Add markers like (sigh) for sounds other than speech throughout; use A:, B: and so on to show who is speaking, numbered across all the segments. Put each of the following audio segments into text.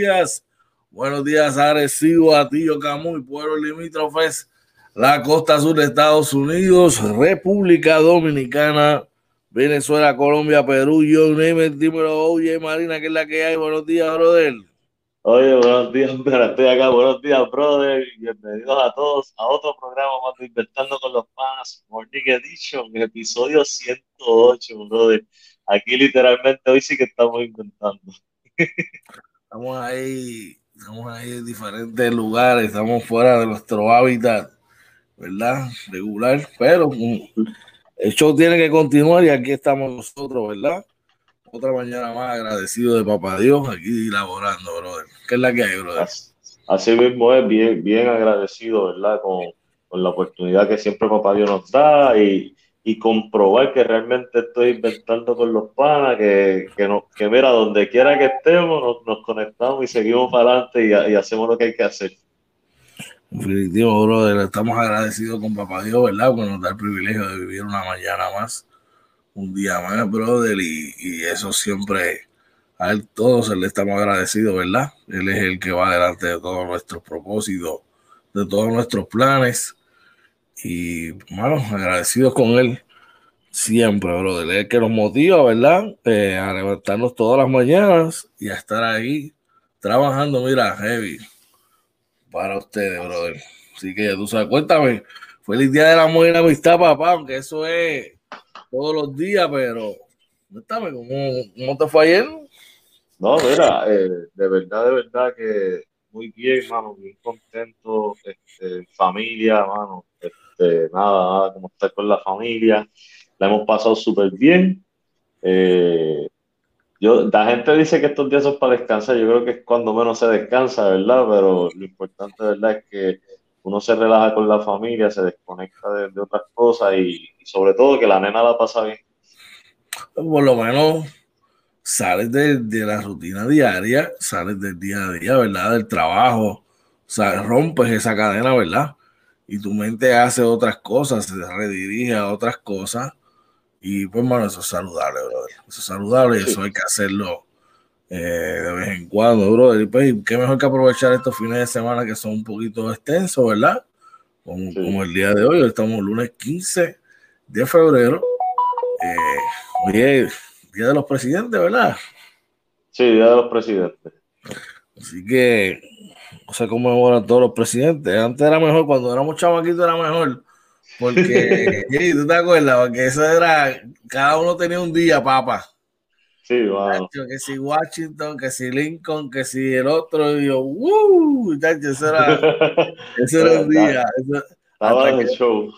A: días. Buenos días, Arecibo, Atillo, Camuy, pueblo limítrofes, la costa sur de Estados Unidos, República Dominicana, Venezuela, Colombia, Perú, yo, Neymer, dímelo, oye, Marina, que es la que hay. Buenos días, brother.
B: Oye, buenos días, estoy acá. Buenos días, brother. Bienvenidos a todos a otro programa más Inventando con los Panas, Morning Edition, episodio 108, brother. Aquí literalmente hoy sí que estamos inventando. (laughs)
A: Estamos ahí, estamos ahí en diferentes lugares, estamos fuera de nuestro hábitat, ¿verdad? Regular, pero el show tiene que continuar y aquí estamos nosotros, ¿verdad? Otra mañana más agradecido de Papá Dios aquí laborando, brother. ¿Qué es la que hay, brother?
B: Así mismo es, bien, bien agradecido, ¿verdad? Con, con la oportunidad que siempre Papá Dios nos da y, y comprobar que realmente estoy inventando con los panas, que, que, no, que mira, donde quiera que estemos, nos, conectamos y seguimos para adelante y, hacemos lo que hay que hacer.
A: Definitivo, brother, estamos agradecidos con Papá Dios, ¿verdad? Porque nos da el privilegio de vivir una mañana más, un día más, brother, y, y eso siempre, a él todos le estamos agradecidos, ¿verdad? Él es el que va delante de todos nuestros propósitos, de todos nuestros planes y bueno, agradecidos con él siempre, brother. El que nos motiva, ¿verdad? Eh, a levantarnos todas las mañanas y a estar ahí trabajando, mira, heavy para ustedes, brother. Así que tú sabes, cuéntame, feliz día de la mujer y la amistad, papá, aunque eso es todos los días, pero cuéntame, ¿cómo, cómo te fue ayer?
B: No, mira, eh, de verdad, de verdad que muy bien, mano, bien contento, este, familia, mano, este, nada, nada, como estar con la familia, la hemos pasado súper bien. Eh, yo, la gente dice que estos días son para descansar, yo creo que es cuando menos se descansa, ¿verdad? Pero lo importante, ¿verdad? Es que uno se relaja con la familia, se desconecta de, otras cosas y, y, sobre todo que la nena la pasa bien.
A: Por lo menos sales de, de, la rutina diaria, sales del día a día, ¿verdad? Del trabajo, o sea, rompes esa cadena, ¿verdad? Y tu mente hace otras cosas, se redirige a otras cosas. Y pues, bueno, eso es saludable, brother. Eso es saludable y eso hay que hacerlo eh, de vez en cuando, brother. Y pues, qué mejor que aprovechar estos fines de semana que son un poquito extensos, ¿verdad? Como, sí. como el día de hoy. Hoy estamos lunes 15 de febrero. Eh, oye, Día de los Presidentes, ¿verdad?
B: Sí, Día de los Presidentes.
A: Así que no sé cómo mejoran todos los presidentes. Antes era mejor, cuando éramos chamaquitos era mejor. Porque, (laughs) sí, ¿tú te acuerdas? Porque eso era, cada uno tenía un día, papá.
B: Sí, wow.
A: Que si Washington, que si Lincoln, que si el otro, y yo, ¡uh! Chacho, eso era, (laughs) eso era un día. Eso,
B: hasta, que, show.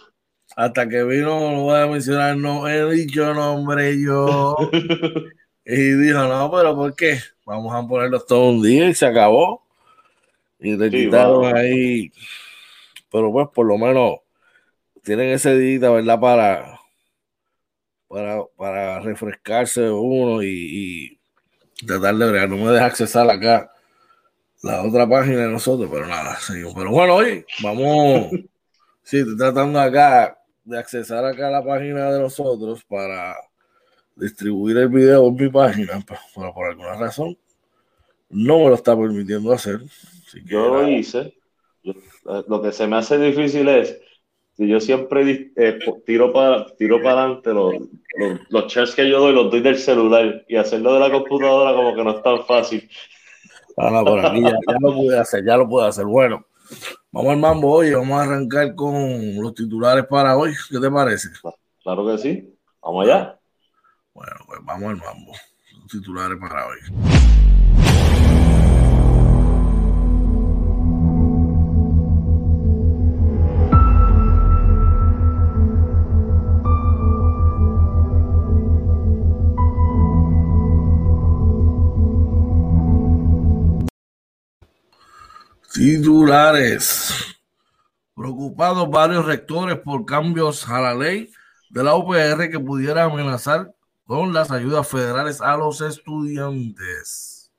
A: hasta que vino, no voy a mencionar, no he dicho nombre yo. (laughs) y dijo, no, pero ¿por qué? Vamos a ponerlos todo un día y se acabó. Y le sí, quitaron ahí. Pero pues por lo menos tienen ese día, ¿verdad? Para, para, para refrescarse uno y, y tratar de bregar. No me deja accesar acá la otra página de nosotros, pero nada, seguimos. Pero bueno, oye, vamos. (laughs) sí, estoy tratando acá de accesar acá la página de nosotros para distribuir el video en mi página, pero por alguna razón no me lo está permitiendo hacer.
B: Yo lo hice. Yo, lo que se me hace difícil es que yo siempre eh, tiro para tiro para adelante los, los, los shares que yo doy, los doy del celular y hacerlo de la computadora como que no es tan fácil.
A: Ah, no, por aquí ya, ya lo pude hacer, ya lo pude hacer. Bueno, vamos al mambo hoy, vamos a arrancar con los titulares para hoy. ¿Qué te parece?
B: Claro que sí. Vamos allá.
A: Bueno, pues vamos al mambo. Los titulares para hoy. Titulares. Preocupados varios rectores por cambios a la ley de la UPR que pudiera amenazar con las ayudas federales a los estudiantes.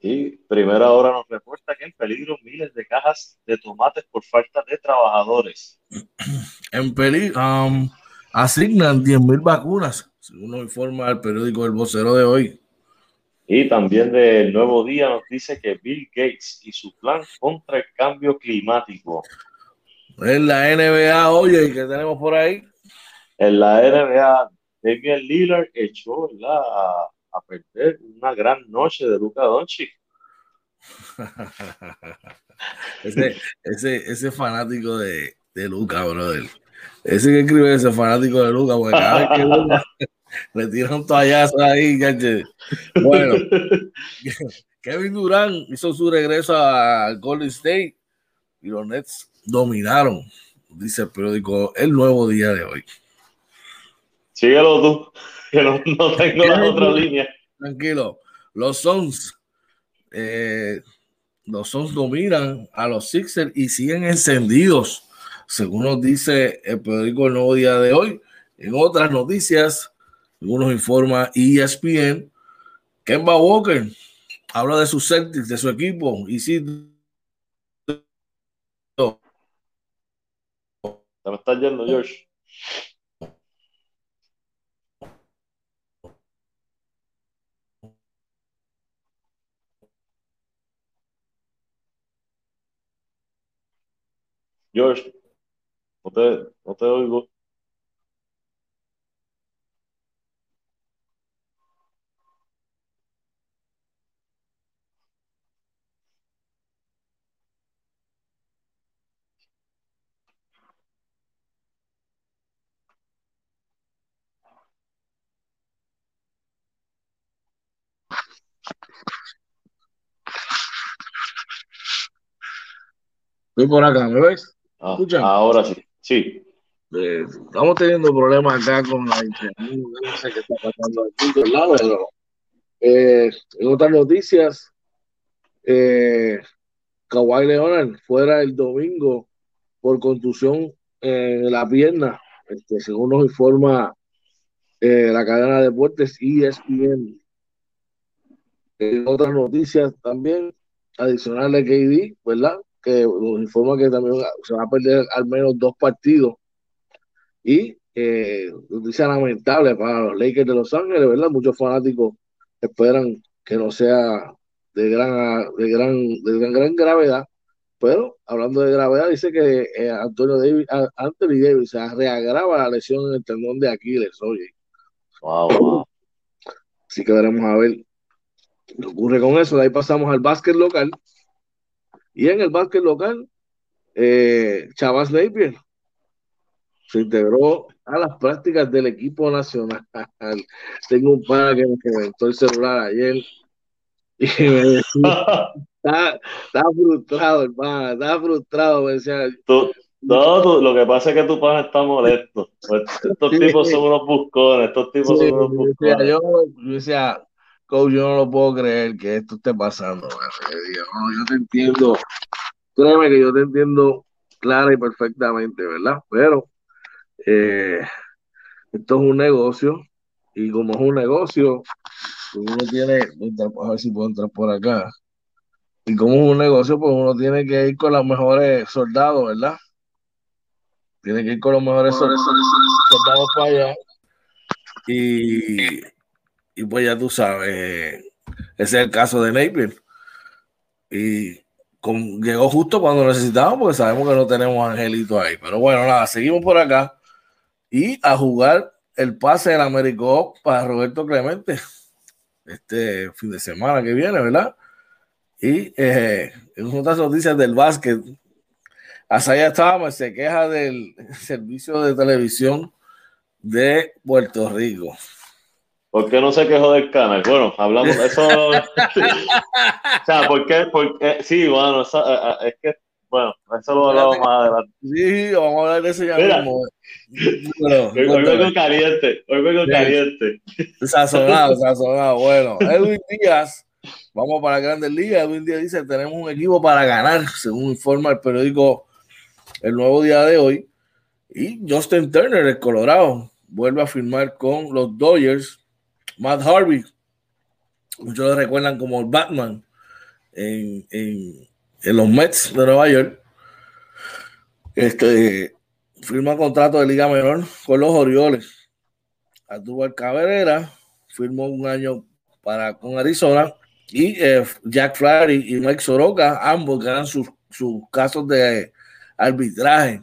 B: Y primera hora nos reporta que en peligro miles de cajas de tomates por falta de trabajadores. (clears throat)
A: En peligro um, asignan 10 mil vacunas según nos informa el periódico El Vocero de hoy.
B: Y también del Nuevo Día nos dice que Bill Gates y su plan contra el cambio climático.
A: En la NBA, oye, ¿qué tenemos por ahí?
B: En la NBA, Damian Lillard echó A, a, perder una gran noche de Luca Doncic. (laughs)
A: ese, ese, ese fanático de, de Luca, brother. Ese que escribe ese fanático de Luca, porque cada vez que Luca (laughs) le tiran toallazo ahí, Bueno, (laughs) Kevin Durant hizo su regreso al Golden State y los Nets dominaron, dice el periódico El Nuevo Día de hoy.
B: Síguelo tú, que no, tengo la otra línea.
A: Tranquilo. Los Suns, eh, los Suns dominan a los Sixers y siguen encendidos, según nos dice el periódico El Nuevo Día de hoy. En otras noticias, según nos informa ESPN, Kemba Walker habla de sus Celtics, de su equipo, y sí.
B: Se me está yendo, George. George, no te, no te oigo.
A: Estoy por acá, ¿me ves?
B: Ah, ahora sí, sí.
A: Eh, estamos teniendo problemas acá con la internet, no sé qué está pasando aquí, ¿verdad? Pero eh, en otras noticias, eh, Kawhi Leonard fuera el domingo por contusión en la pierna, este, según nos informa eh, la cadena de deportes ESPN. En otras noticias también, adicional de KD, ¿verdad? que nos informa que también se va a perder al menos dos partidos. Y eh, noticia lamentable para los Lakers de Los Ángeles, ¿verdad? Muchos fanáticos esperan que no sea de gran, de gran, de gran, gran gravedad. Pero hablando de gravedad, dice que eh, Antonio Davis, Anthony Davis se reagrava la lesión en el tendón de Aquiles, oye.
B: Wow,
A: Así que veremos a ver qué ocurre con eso. De ahí pasamos al básquet local. Y en el básquet local, eh, Chavas Napier se integró a las prácticas del equipo nacional. (laughs) Tengo un pana que me inventó el celular ayer y me decía, está, frustrado, hermano, está frustrado. Me decía,
B: no, lo que pasa es que tu pana está molesto. Estos tipos son unos buscones, estos tipos son unos buscones.
A: Yo, yo decía, coach, yo no lo puedo creer que esto esté pasando. yo te entiendo, créeme que yo te entiendo clara y perfectamente, ¿verdad? Pero eh, esto es un negocio y como es un negocio, pues uno tiene, a ver si puedo entrar por acá. Y como es un negocio, pues uno tiene que ir con los mejores soldados, ¿verdad? Tiene que ir con los mejores soldados para allá. Y y pues ya tú sabes, ese es el caso de Napier. Y llegó justo cuando necesitábamos, porque sabemos que no tenemos angelito ahí. Pero bueno, nada, seguimos por acá. Y a jugar el pase del Américo para Roberto Clemente este fin de semana que viene, ¿verdad? Y eh, otras noticias del básquet, Asaya estábamos, se queja del servicio de televisión de Puerto Rico.
B: ¿Por qué no se quejó del canal? Bueno, hablamos de eso. (laughs) o sea, ¿por qué? Porque, sí, bueno, eso, eh, eh, es que, bueno, eso lo hablamos más adelante.
A: Sí, vamos a hablar de eso ya mismo.
B: hoy, vengo caliente, hoy vengo caliente.
A: Sazonado, (laughs) sazonado. Bueno, Edwin Díaz, vamos para Grandes Ligas. Edwin Díaz dice: Tenemos un equipo para ganar, según informa el periódico El Nuevo Día de hoy. Y Justin Turner, el Colorado, vuelve a firmar con los Dodgers Matt Harvey, muchos lo recuerdan como el Batman en, los Mets de Nueva York. Este firma contrato de Liga Menor con los Orioles. Adúbal Cabrera firmó un año para con Arizona y eh, Jack Flaherty y Mike Soroka, ambos ganan sus, sus casos de arbitraje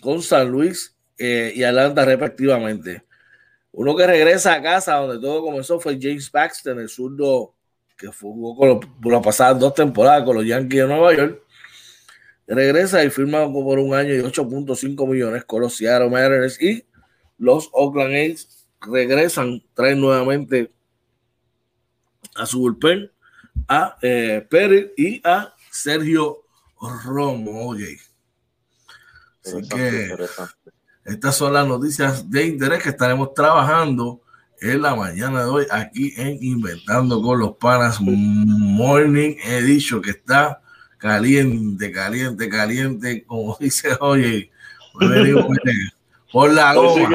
A: con San Luis eh, y Atlanta respectivamente. Uno que regresa a casa donde todo comenzó fue James Paxton, el zurdo que jugó con por las pasadas dos temporadas con los Yankees de Nueva York. Regresa y firma por un año y 8.5 millones con los Seattle Mariners y los Oakland A's regresan, traen nuevamente a su bullpen a eh, Pérez y a Sergio Romo. Oye. Así que estas son las noticias de interés que estaremos trabajando en la mañana de hoy aquí en Inventando con los Panas Morning Edition que está caliente, caliente, caliente, como (laughs) dice, oye, por la goma.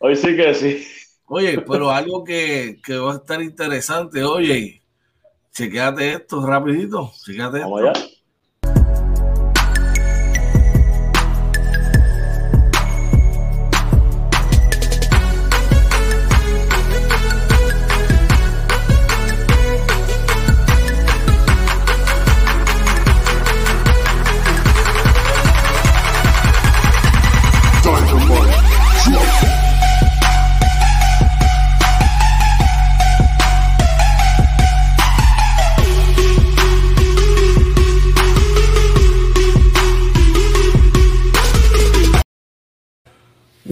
B: Hoy sí que, sí.
A: Oye, pero algo que, que, va a estar interesante, oye, chequeate esto rapidito, chequeate esto. Vamos allá.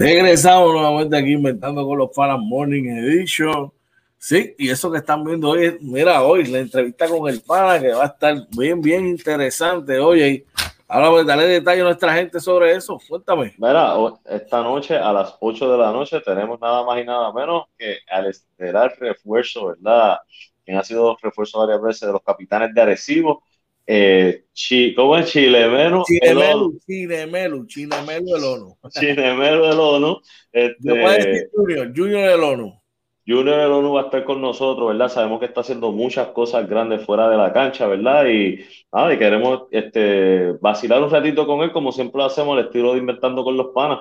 A: Regresamos nuevamente aquí inventando con los Panas Morning Edition. Sí, y eso que están viendo hoy, mira, hoy la entrevista con el pana que va a estar bien, bien interesante. Oye, ahora dale detalle a nuestra gente sobre eso. Cuéntame.
B: Mira, esta noche a las 8 de la noche tenemos nada más y nada menos que al estelar refuerzo, ¿verdad? Quien ha sido refuerzo varias veces de los capitanes de Arecibo eh, chi, ¿Cómo es Chilemelo?
A: Chilemelu, Chilemelu, Chilemelu del ONU. (laughs)
B: Chilemelu del ONU.
A: Este, Junior, Junior del ONU.
B: Junior del ONU va a estar con nosotros, ¿verdad? Sabemos que está haciendo muchas cosas grandes fuera de la cancha, ¿verdad? Y, ah, y queremos este, vacilar un ratito con él, como siempre lo hacemos, el estilo de Inventando con los Panas.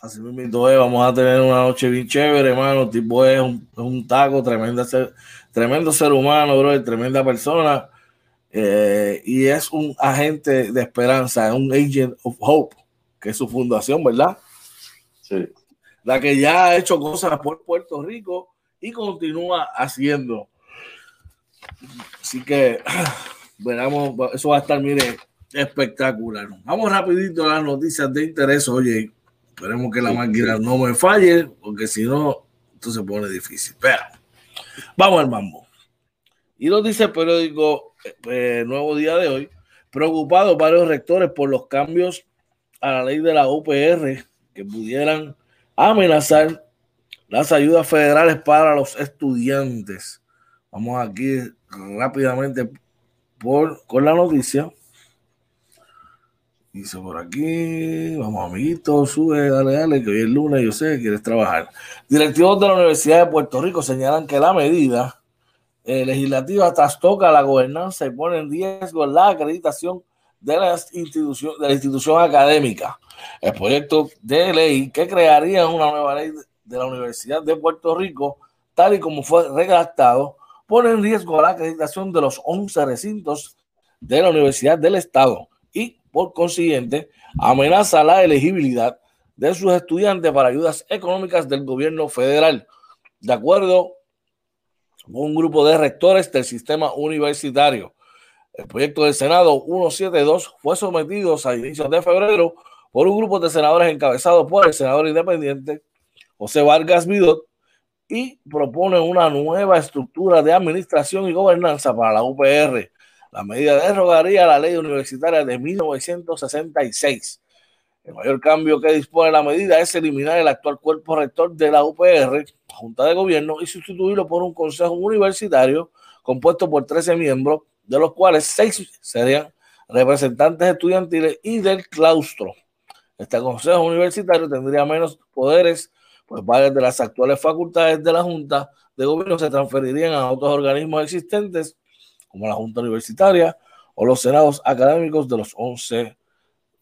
A: Así mismo es, vamos a tener una noche bien chévere, hermano. tipo es un, un taco, tremendo ser, tremendo ser humano, bro, tremenda persona eh, y es un agente de esperanza, un agent of hope, que es su fundación, ¿verdad?
B: Sí.
A: La que ya ha hecho cosas por Puerto Rico y continúa haciendo. Así que, (sighs) veremos, eso va a estar, mire, espectacular. Vamos rapidito a las noticias de interés. Oye, esperemos que la máquina no me falle, porque si no, esto se pone difícil. Pero, vamos al mambo. Y lo dice el periódico eh, nuevo día de hoy, preocupados varios rectores por los cambios a la ley de la UPR que pudieran amenazar las ayudas federales para los estudiantes. Vamos aquí rápidamente por, con la noticia. Dice por aquí, vamos amiguitos, sube, dale, dale, que hoy es lunes, yo sé que quieres trabajar. Directivos de la Universidad de Puerto Rico señalan que la medida eh, legislativa trastoca la gobernanza y pone en riesgo la acreditación de la institución, de la institución académica. El proyecto de ley que crearía una nueva ley de la Universidad de Puerto Rico, tal y como fue redactado, pone en riesgo la acreditación de los 11 recintos de la Universidad del Estado y, por consiguiente, amenaza la elegibilidad de sus estudiantes para ayudas económicas del gobierno federal. De acuerdo un grupo de rectores del sistema universitario. El proyecto del Senado 172 fue sometido a inicios de febrero por un grupo de senadores encabezado por el senador independiente José Vargas Vidot y propone una nueva estructura de administración y gobernanza para la UPR. La medida derogaría la ley universitaria de 1966 el mayor cambio que dispone la medida es eliminar el actual cuerpo rector de la UPR, Junta de Gobierno, y sustituirlo por un consejo universitario compuesto por 13 miembros, de los cuales 6 serían representantes estudiantiles y del claustro. Este consejo universitario tendría menos poderes, pues varias de las actuales facultades de la Junta de Gobierno se transferirían a otros organismos existentes, como la Junta Universitaria o los senados académicos de los 11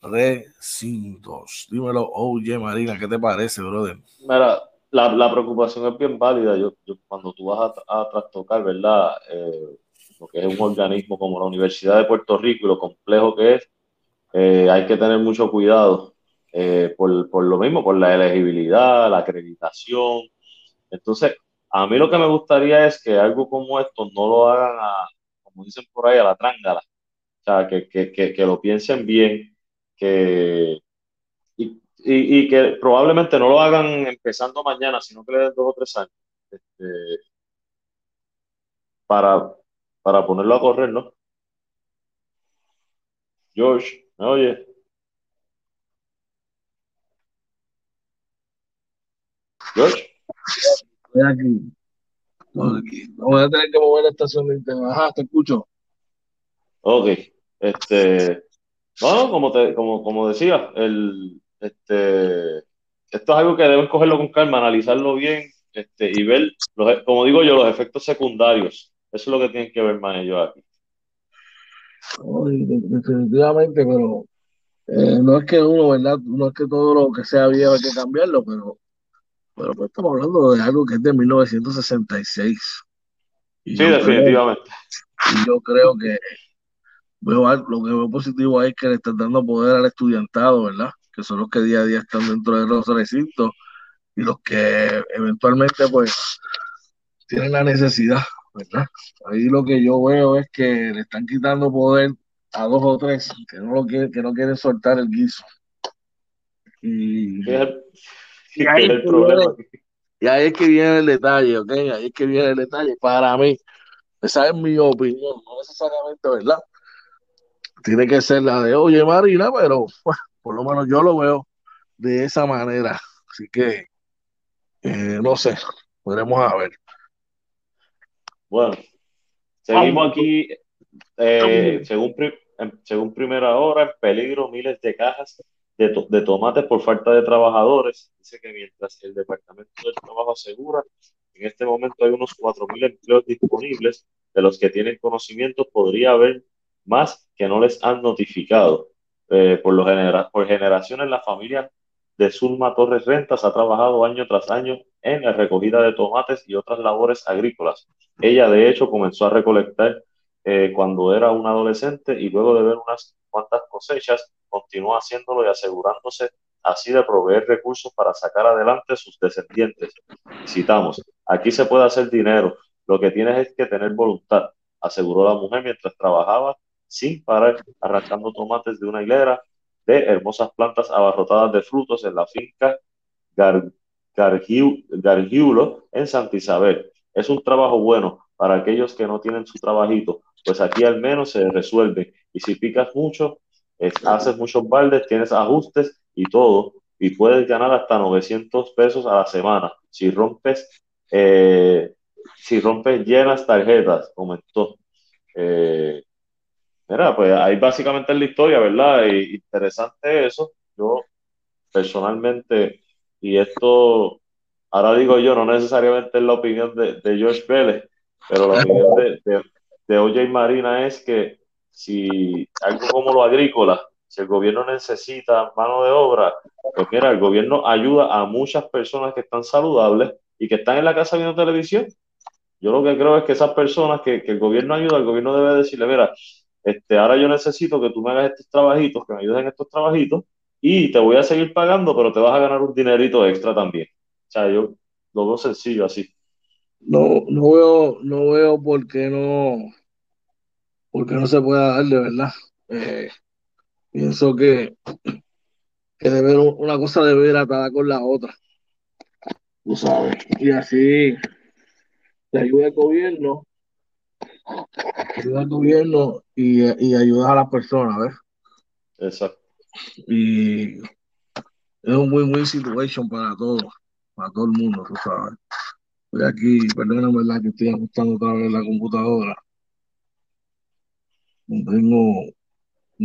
A: recintos. Dímelo, oye Marina, ¿qué te parece, brother?
B: Mira, la, preocupación es bien válida. Yo, cuando tú vas a, trastocar, ¿verdad? Eh, lo que es un organismo como la Universidad de Puerto Rico y lo complejo que es, eh, hay que tener mucho cuidado eh, por, por, lo mismo, por la elegibilidad, la acreditación. Entonces, a mí lo que me gustaría es que algo como esto no lo hagan, a, como dicen por ahí, a la trángala. O sea, que, que, que, que lo piensen bien, que, y, que probablemente no lo hagan empezando mañana, sino que le den dos o tres años este, para, para ponerlo a correr, ¿no? George, ¿me oye? George.
A: Estoy aquí. Voy a tener que mover la estación de internet. Ajá, te escucho.
B: Ok. Este. Bueno, como, te, como, como decía, el, este, esto es algo que deben cogerlo con calma, analizarlo bien este, y ver, los, como digo yo, los efectos secundarios. Eso es lo que tienen que ver más ellos aquí.
A: definitivamente, pero eh, no es que uno, ¿verdad? No es que todo lo que sea viejo hay que cambiarlo, pero, pero pues estamos hablando de algo que es de 1966.
B: sí, definitivamente.
A: y yo creo que veo, lo que veo positivo ahí es que le están dando poder al estudiantado, ¿verdad? Que son los que día a día están dentro de los recintos y los que eventualmente pues tienen la necesidad, ¿verdad? Ahí lo que yo veo es que le están quitando poder a dos o tres que no lo quieren, que no quieren soltar el guiso. Y, ahí, es que viene el detalle, ¿ok? Ahí es que viene el detalle. Para mí, esa es mi opinión, no necesariamente, ¿verdad? Tiene que ser la de, oye, Marina, pero por lo menos yo lo veo de esa manera. Así que, eh, no sé, podremos a ver.
B: Bueno, seguimos aquí. Eh, según, según primera hora, en peligro miles de cajas de, de, tomates por falta de trabajadores. Dice que mientras el Departamento del Trabajo asegura, en este momento hay unos 4.000 empleos disponibles, de los que tienen conocimiento, podría haber más que no les han notificado. Eh, por, lo genera por generaciones la familia de Zulma Torres Rentas ha trabajado año tras año en la recogida de tomates y otras labores agrícolas. Ella, de hecho, comenzó a recolectar eh, cuando era una adolescente y luego de ver unas cuantas cosechas, continuó haciéndolo y asegurándose así de proveer recursos para sacar adelante sus descendientes. Citamos, aquí se puede hacer dinero, lo que tienes es que tener voluntad, aseguró la mujer mientras trabajaba sin parar, arrancando tomates de una hilera de hermosas plantas abarrotadas de frutos en la finca Gargiulo en Santa Isabel. Es un trabajo bueno para aquellos que no tienen su trabajito, pues aquí al menos se resuelve. Y si picas mucho, haces muchos baldes, tienes ajustes y todo, y puedes ganar hasta 900 pesos a la semana. Si rompes, eh, si rompes llenas tarjetas, comentó. Eh, Mira, pues ahí básicamente es la historia, ¿verdad? Y interesante eso. Yo personalmente, y esto, ahora digo yo, no necesariamente es la opinión de, de George Pérez, pero la opinión de, de, de OJ Marina es que si algo como lo agrícola, si el gobierno necesita mano de obra, pues mira, el gobierno ayuda a muchas personas que están saludables y que están en la casa viendo televisión. Yo lo que creo es que esas personas que, que el gobierno ayuda, el gobierno debe decirle, mira, este, ahora yo necesito que tú me hagas estos trabajitos, que me ayudes en estos trabajitos, y te voy a seguir pagando, pero te vas a ganar un dinerito extra también. O sea, yo lo veo sencillo así.
A: No, no veo, no veo por qué no, por no se pueda dar de verdad. Eh, pienso que, que debe, una cosa debe ir atada con la otra. Tú sabes. Y así te ayuda el gobierno ayuda al gobierno y, y ayudas a las personas, ¿ves?
B: Exacto.
A: Y es un win-win situation para todos, para todo el mundo, tú sabes. Estoy aquí, perdóname, ¿verdad? Que estoy ajustando otra vez la computadora. No tengo,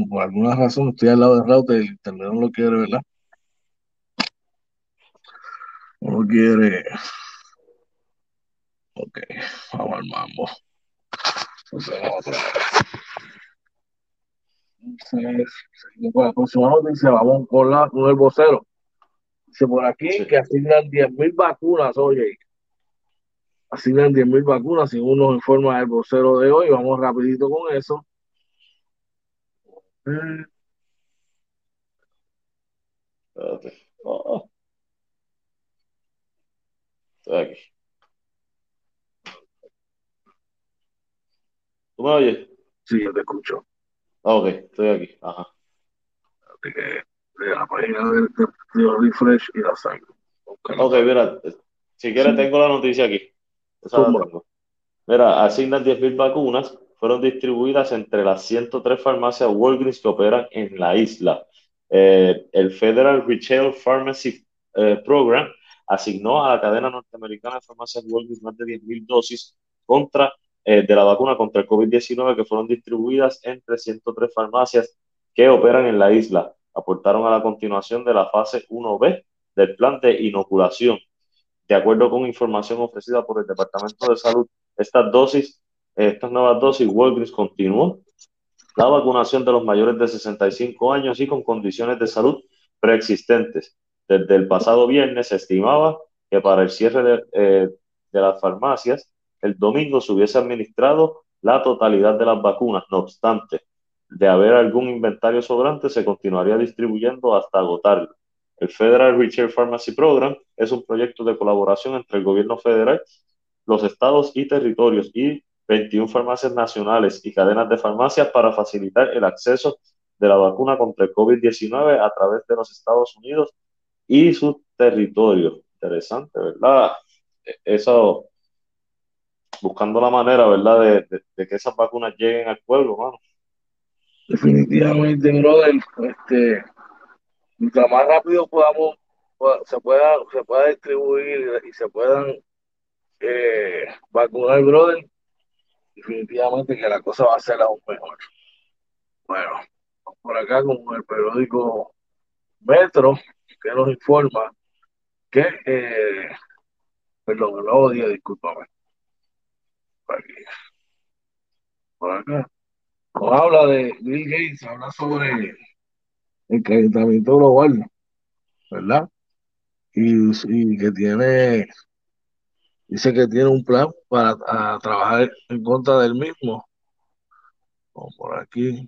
A: por alguna razón, estoy al lado del router y el internet no lo quiere, ¿verdad? No lo quiere. Ok, vamos al mambo. Entonces, seguimos con la próxima noticia, vamos con, la, con el vocero. Dice por aquí que asignan 10.000 vacunas, oye. Asignan 10.000 vacunas, según nos informa el vocero de hoy. Vamos rapidito con eso.
B: Oh. Estoy aquí. ¿Tú me oyes?
A: Sí, yo te escucho.
B: ok, estoy aquí. Ajá.
A: Así que de la página del de, refresh y la sangre.
B: Ok, mira, si quieres tengo la noticia aquí. Mira, asignan 10.000 vacunas, fueron distribuidas entre las 103 farmacias Walgreens que operan en la isla. Eh, el Federal Retail Pharmacy eh, Program asignó a la cadena norteamericana de farmacias Walgreens más de 10.000 dosis contra, eh, de la vacuna contra el COVID-19 que fueron distribuidas entre 103 farmacias que operan en la isla. Aportaron a la continuación de la fase 1B del plan de inoculación. De acuerdo con información ofrecida por el Departamento de Salud, estas dosis, estas nuevas dosis, Walgreens continuó la vacunación de los mayores de 65 años y con condiciones de salud preexistentes. Desde el pasado viernes se estimaba que para el cierre de, eh, de las farmacias, el domingo se hubiese administrado la totalidad de las vacunas. No obstante, de haber algún inventario sobrante, se continuaría distribuyendo hasta agotarlo. El Federal Retail Pharmacy Program es un proyecto de colaboración entre el gobierno federal, los estados y territorios y 21 farmacias nacionales y cadenas de farmacias para facilitar el acceso de la vacuna contra el COVID-19 a través de los Estados Unidos y sus territorios. Interesante, ¿verdad? E, eso, buscando la manera, ¿verdad?, de, que esas vacunas lleguen al pueblo, mano.
A: Definitivamente, brother, este, mientras más rápido podamos, se pueda, se pueda distribuir y se puedan eh, vacunar, brother, definitivamente que la cosa va a ser aún mejor. Bueno, por acá con el periódico Metro, que nos informa que, eh, perdón, el día, discúlpame. Por acá. Nos habla de Bill Gates, habla sobre el calentamiento global, ¿verdad? Y, que tiene Dice que tiene un plan para trabajar en contra del mismo. Vamos por aquí.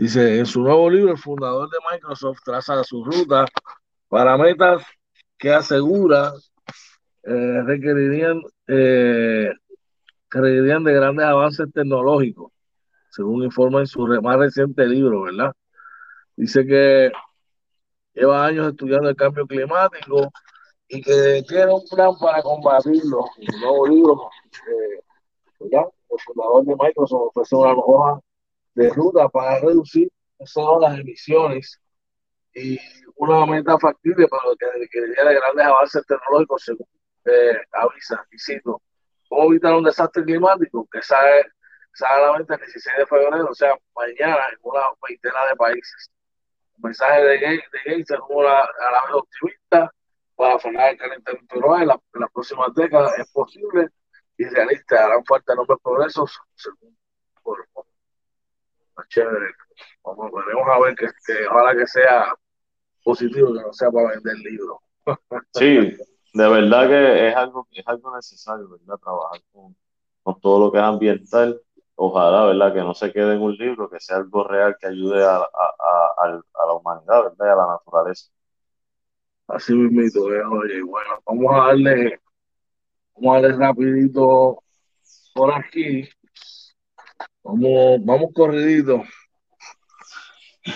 A: Dice, en su nuevo libro, el fundador de Microsoft traza su ruta para metas que asegura eh, requerirían, eh, requerirían de grandes avances tecnológicos según informa en su más reciente libro, ¿verdad? Dice que lleva años estudiando el cambio climático y que tiene un plan para combatirlo. Un nuevo libro, eh, ¿verdad? El fundador de Microsoft ofrece una hoja de ruta para reducir las emisiones y una meta factible para lo que requeriría de grandes avances tecnológicos, según eh, avisa, y cito, ¿cómo evitar un desastre climático? Que sabe solamente el 16 de febrero, o sea, mañana en una veintena de países. El mensaje de Gates, de es una, a la vez optimista para frenar el calentamiento global en, las próximas décadas. Es posible y realista. Harán falta enormes progresos según chévere. Vamos, veremos a ver que, que, ojalá que sea positivo, que no sea para vender libros. (laughs)
B: Sí, de verdad que es algo, es algo necesario, ¿verdad? Trabajar con, con todo lo que es ambiental ojalá, ¿verdad? Que no se quede en un libro, que sea algo real que ayude a, la humanidad, ¿verdad? Y a la naturaleza.
A: Así mismo, eh, oye, bueno, vamos a darle, vamos a darle rapidito por aquí. Vamos, vamos corridito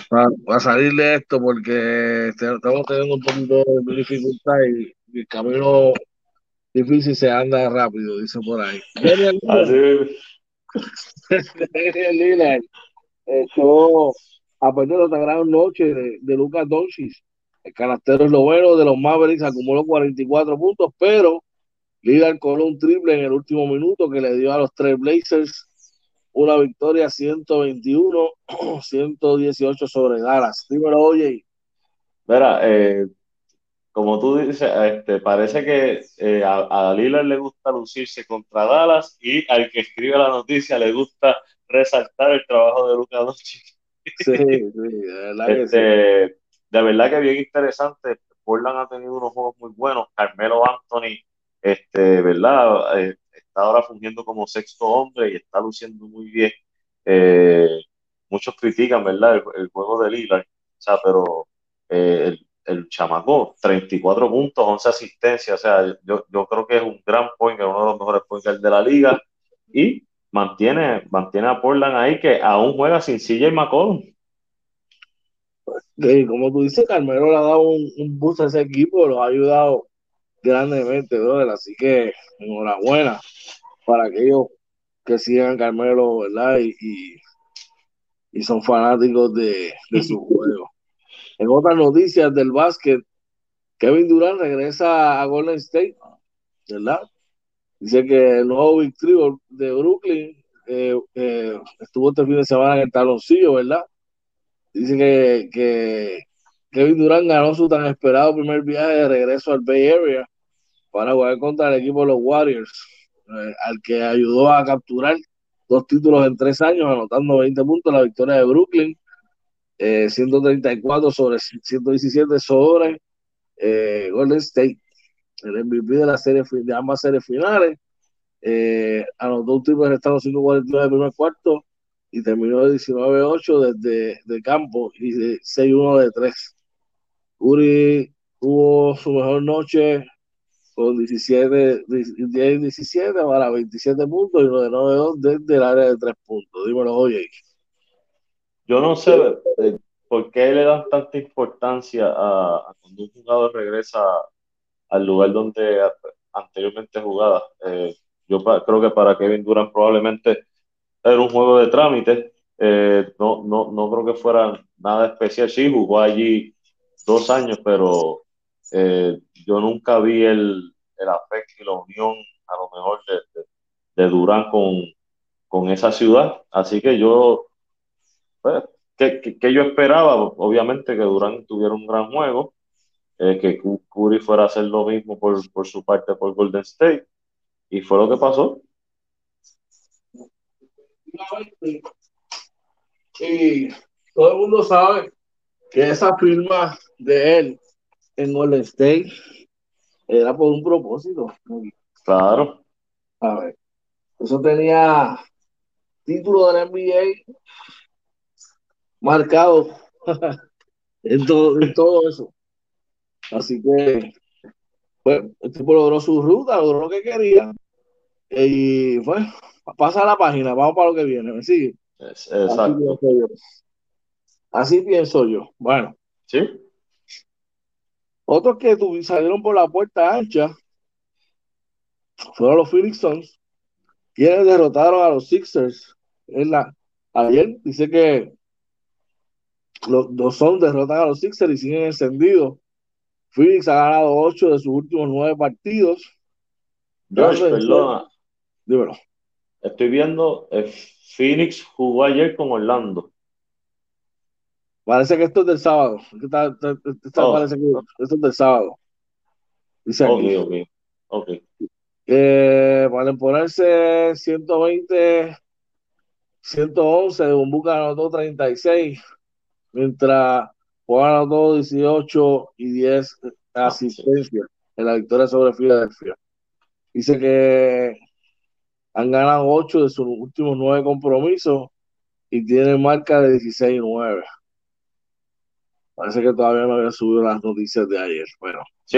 A: para, salir de esto porque estamos teniendo un poquito de dificultad y, el camino difícil se anda rápido, dice por ahí. Así Lillard echó a perder otra gran noche de, de Lucas Doncic. El canastero es lo bueno de los Mavericks, acumuló 44 puntos, pero Lillard coló un triple en el último minuto que le dio a los tres Blazers una victoria 121-118 (clears throat) sobre Dallas. Dímelo, oye.
B: Mira, eh, como tú dices, este, parece que eh, a, a Lillard le gusta lucirse contra Dallas y al que escribe la noticia le gusta resaltar el trabajo de Luka Doncic. (laughs) Sí, de verdad que sí. Este, de verdad que bien interesante. Portland ha tenido unos juegos muy buenos. Carmelo Anthony, este, ¿verdad? Eh, está ahora fungiendo como sexto hombre y está luciendo muy bien. Eh, muchos critican, ¿verdad? El, juego de Lillard, o sea, pero el, el chamaco, 34 puntos, 11 asistencias, o sea, yo, yo creo que es un gran point, uno de los mejores pointers de la liga, y mantiene, mantiene a Portland ahí, que aún juega sin CJ McCollum.
A: como tú dices, Carmelo le ha dado un, un, boost a ese equipo, lo ha ayudado grandemente, brother, así que enhorabuena para aquellos que sigan Carmelo, ¿verdad? Y, y, y son fanáticos de, de su (laughs) juego. En otras noticias del básquet, Kevin Durant regresa a Golden State, ¿verdad? Dice que el nuevo victorio de Brooklyn eh, eh, estuvo este fin de semana en el taloncillo, ¿verdad? Dice que, que Kevin Durant ganó su tan esperado primer viaje de regreso al Bay Area para jugar contra el equipo de los Warriors, eh, al que ayudó a capturar dos títulos en tres años, anotando 20 puntos la victoria de Brooklyn 134 eh, sobre 117 sobre eh, Golden State, el MVP de la serie de ambas series finales. Eh, anotó un triple restando 5.49 de primer cuarto y terminó de 19-8 desde de campo y de 6-1 de 3. Uri tuvo su mejor noche con 17, 10 17 para 27 puntos y uno de 9-2 desde el área de 3 puntos. Dímelo, oye.
B: Yo no sé eh, por qué le dan tanta importancia a, cuando un jugador regresa al lugar donde anteriormente jugaba. Eh, yo creo que para Kevin Durant probablemente era un juego de trámite. Eh, no, no, no creo que fuera nada especial. Sí, jugó allí dos años, pero yo nunca vi el, el, afecto y la unión a lo mejor de, de, Durán con, con esa ciudad. Así que yo pues, que, yo esperaba, obviamente, que Durán tuviera un gran juego, eh, que Curry fuera a hacer lo mismo por, su parte por Golden State, y fue lo que pasó.
A: Y todo el mundo sabe que esa firma de él en Golden State era por un propósito.
B: Claro.
A: A ver, eso tenía título de la NBA marcado (laughs) en, todo, en todo eso. Así que, pues, el tipo logró su ruta, logró lo que quería. Y pues, pasa la página, vamos para lo que viene, ¿me sigue?
B: exacto.
A: Así pienso yo. Bueno.
B: Sí.
A: Otros que salieron por la puerta ancha fueron los Phoenix Suns, quienes derrotaron a los Sixers en la, ayer. Dice que los, dos son derrotan a los Sixers y siguen encendidos. Phoenix ha ganado ocho de sus últimos nueve partidos.
B: Perdona.
A: Dímelo.
B: Estoy viendo, eh, Phoenix jugó ayer con Orlando.
A: Parece que esto es del sábado. Oh. Parece que esto es del sábado.
B: Dice aquí. Ok, ok.
A: Eh, para ponerse 120, 111, Bumbuca anotó 36 mientras Juan anotó 18 y 10 asistencias en la victoria sobre Filadelfia. Dice que han ganado 8 de sus últimos 9 compromisos y tienen marca de 16 y 9. Parece que todavía no había subido las noticias de ayer. Bueno,
B: sí.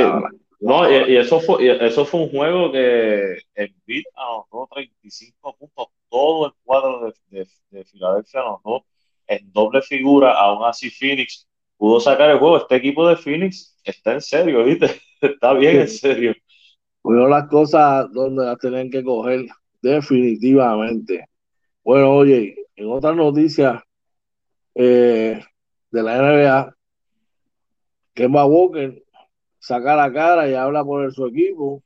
B: no, y, eso fue eso fue un juego que en Beat anotó 35 puntos. Todo el cuadro de, de Filadelfia anotó en doble figura, aún así Phoenix pudo sacar el juego. Este equipo de Phoenix está en serio, ¿viste? (laughs) Está bien en serio.
A: Bueno, las cosas donde las tienen que coger, definitivamente. Bueno, oye, en otras noticias eh, de la NBA, Kemba Walker saca la cara y habla por su equipo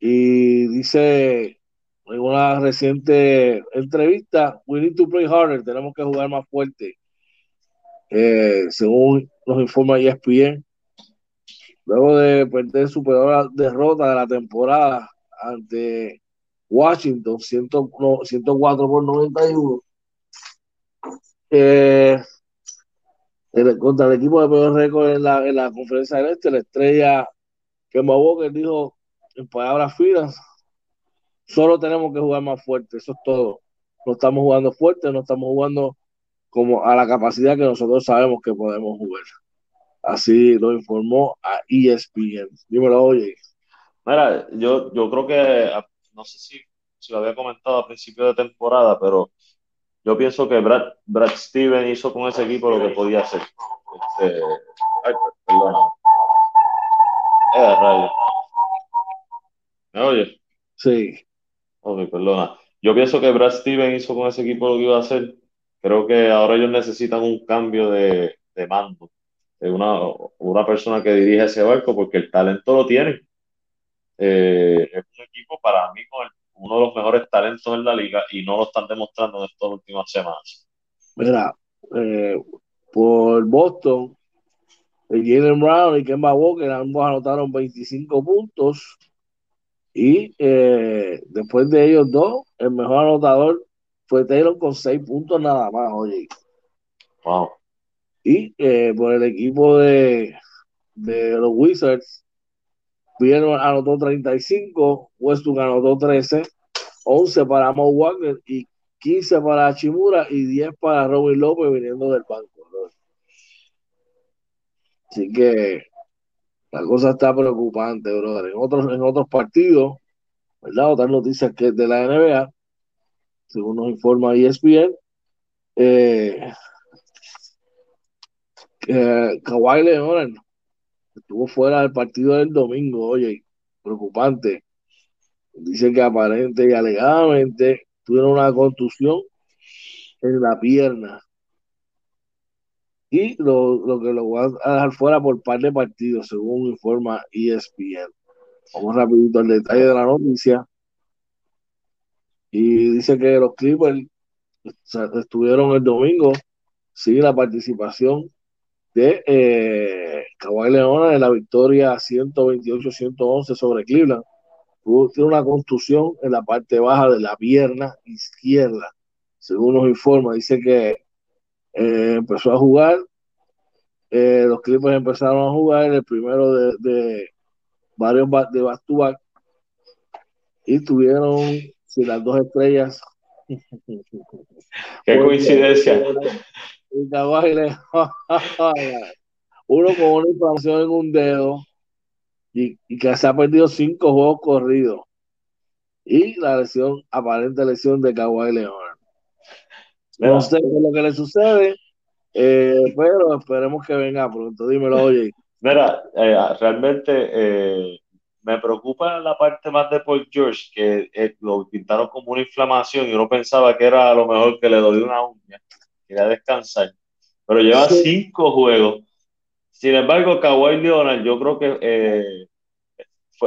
A: y dice en una reciente entrevista, we need to play harder, tenemos que jugar más fuerte. Eh, según nos informa ESPN, luego de perder su peor derrota de la temporada ante Washington, 104 por 91. Eh, contra el equipo de peor récord en la, en la conferencia del este, la estrella que Walker dijo en palabras finas, solo tenemos que jugar más fuerte, eso es todo. No estamos jugando fuerte, no estamos jugando como a la capacidad que nosotros sabemos que podemos jugar. Así lo informó a ESPN. Dímelo, oye.
B: Mira, yo, yo creo que, no sé si, si lo había comentado a principio de temporada, pero yo pienso que Brad, Brad Steven hizo con ese equipo lo que podía hacer. Este, ay, perdona. Eh, ¿Me oye?
A: Sí.
B: Ok, perdona. Yo pienso que Brad Steven hizo con ese equipo lo que iba a hacer. Creo que ahora ellos necesitan un cambio de, de mando, de una, una persona que dirige ese barco, porque el talento lo tienen. Eh, es un equipo para mí con uno de los mejores talentos en la liga y no lo están demostrando en estas últimas semanas.
A: Mira, eh, por Boston, Jalen Brown y Kemba Walker ambos anotaron 25 puntos y eh, después de ellos dos, el mejor anotador fue Taylor con 6 puntos nada más, oye.
B: Wow.
A: Y eh, por el equipo de, de los Wizards, Pierre anotó 35, Westbrook anotó 13, 11 para Mo Wagner y 15 para Chimura y 10 para Robin López viniendo del banco. Así que la cosa está preocupante, brother. En otros, en otros partidos, ¿verdad? Otras noticias que de la NBA, según nos informa ESPN, eh, eh, Kawhi Leonard estuvo fuera del partido del domingo, oye, preocupante. Dice que aparente y alegadamente tuvieron una contusión en la pierna y lo, que lo va a dejar fuera por par de partidos, según informa ESPN. Vamos rapidito al detalle de la noticia. Y dice que los Clippers estuvieron el domingo sin la participación de eh, Kawhi Leona en la victoria 128-111 sobre Cleveland. tiene una contusión en la parte baja de la pierna izquierda, según nos informa. Dice que eh, empezó a jugar, eh, los Clippers empezaron a jugar, el primero de, de varios de back y tuvieron si las dos estrellas. (laughs)
B: Qué coincidencia. (laughs)
A: Uno con una inflamación en un dedo y, y, que se ha perdido cinco juegos corridos. Y la lesión, aparente lesión de Kawhi Leonard. No sé qué es lo que le sucede, eh, pero esperemos que venga pronto. Dímelo, oye.
B: Mira, eh, realmente eh, me preocupa la parte más de Paul George, que lo pintaron como una inflamación y uno pensaba que era a lo mejor que le dolió una uña, quería descansar. Pero lleva cinco juegos. Sin embargo, Kawhi Leonard, yo creo que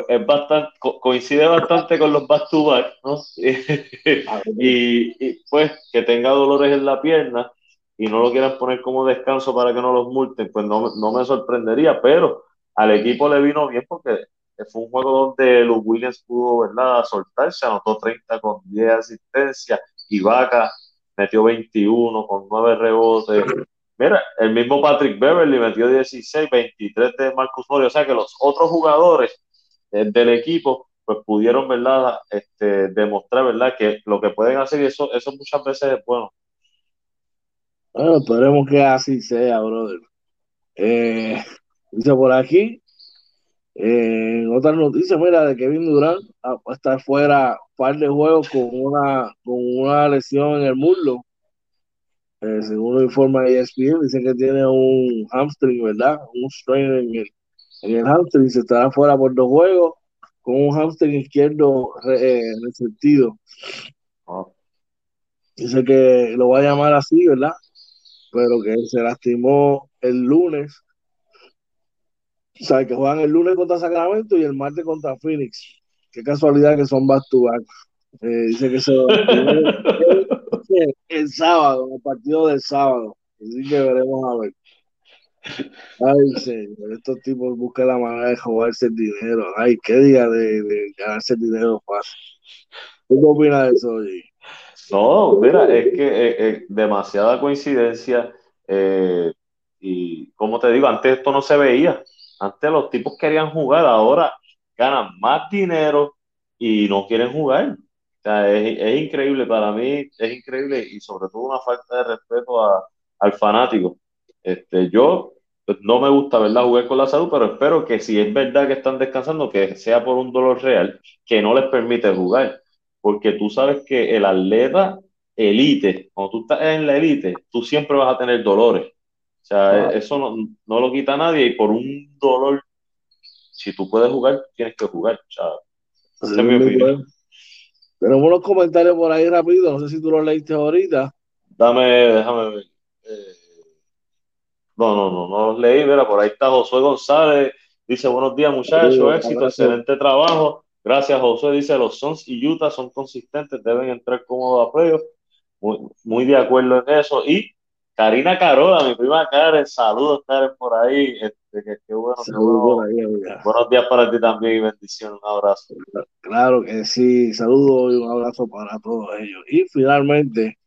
B: es bastante, coincide bastante con los back to back, ¿no? (laughs) y, pues que tenga dolores en la pierna y no lo quieran poner como descanso para que no los multen, pues no, no me sorprendería, pero al equipo le vino bien porque fue un juego donde los Williams pudo, ¿verdad?, soltarse, anotó 30 con 10 asistencias, y Vaca metió 21 con 9 rebotes. Mira, el mismo Patrick Beverly metió 16, 23 de Marcus Mori, o sea que los otros jugadores del equipo, pues pudieron, ¿verdad? Este, demostrar, ¿verdad? Que lo que pueden hacer y eso, eso muchas veces es bueno.
A: Bueno, esperemos que así sea, brother. Eh, dice por aquí, eh, en otras noticias, mira, de Kevin Durant va a estar fuera un par de juegos con una, con una lesión en el muslo. Eh, según lo informa ESPN, dice que tiene un hamstring, ¿verdad? Un strain en el, en el hamstring se estará fuera por dos juegos con un hamstring izquierdo eh, resentido. Dice que lo va a llamar así, ¿verdad? Pero que se lastimó el lunes. O sea, que juegan el lunes contra Sacramento y el martes contra Phoenix. Qué casualidad que son back to back. Eh, dice que se el, (laughs) el sábado, el partido del sábado. Así que veremos a ver. Ay, señor, estos tipos buscan la manera de jugarse el dinero. Ay, qué día de, de ganarse el dinero fácil. ¿Qué opinas de eso, oye?
B: No, mira, es que es, demasiada coincidencia. Eh, y como te digo, antes esto no se veía. Antes los tipos querían jugar, ahora ganan más dinero y no quieren jugar. O sea, es, es increíble para mí, es increíble y sobre todo una falta de respeto a, al fanático. Este, yo pues, no me gusta, ¿verdad?, jugar con la salud, pero espero que si es verdad que están descansando, que sea por un dolor real que no les permite jugar porque tú sabes que el atleta elite, cuando tú estás en la elite, tú siempre vas a tener dolores. O sea, eso no, no, lo quita nadie y por un dolor, si tú puedes jugar, tienes que jugar. O sea, es mi opinión.
A: Tenemos unos comentarios por ahí rápido, no sé si tú los leíste ahorita.
B: Dame, déjame ver. Eh, no, no, no, no los leí, mira, por ahí está Josué González, dice buenos días muchachos, éxito, excelente trabajo. Gracias, José. Dice, los Suns y Utah son consistentes, deben entrar cómodos a playoffs. Muy, muy de acuerdo en eso. Y Karina Carola, mi prima Karen, saludos, Karen, por ahí. Este, qué bueno, buenos días para ti también y bendiciones. Un abrazo.
A: Claro que sí, saludos y un abrazo para todos ellos. Y finalmente,